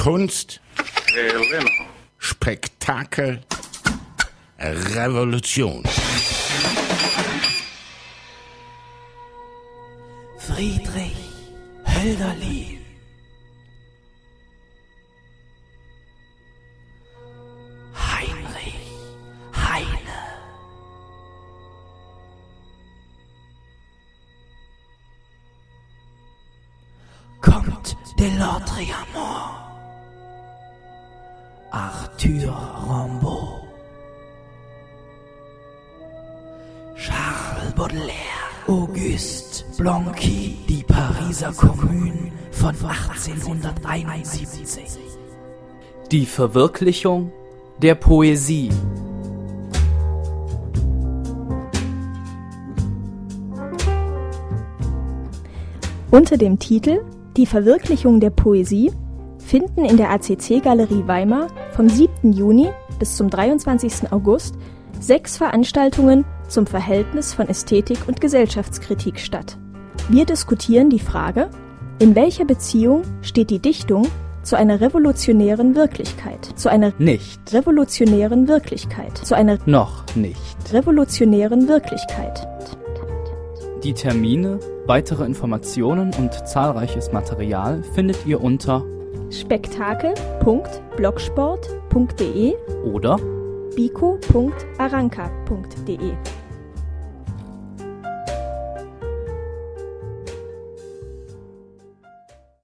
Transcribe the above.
Kunst, Spektakel, Revolution. Friedrich Hölderlin. Heinrich Heine. Comte de l'Autriamont. Arthur Rimbaud. Charles Baudelaire. Auguste Blanqui, die Pariser Kommune von 1871. Die Verwirklichung der Poesie. Unter dem Titel Die Verwirklichung der Poesie finden in der ACC-Galerie Weimar vom 7. Juni bis zum 23. August sechs Veranstaltungen zum Verhältnis von Ästhetik und Gesellschaftskritik statt. Wir diskutieren die Frage, in welcher Beziehung steht die Dichtung zu einer revolutionären Wirklichkeit, zu einer Nicht. revolutionären Wirklichkeit, zu einer Noch nicht. revolutionären Wirklichkeit. Die Termine, weitere Informationen und zahlreiches Material findet ihr unter spektakel.blogsport.de oder? Biko.aranka.de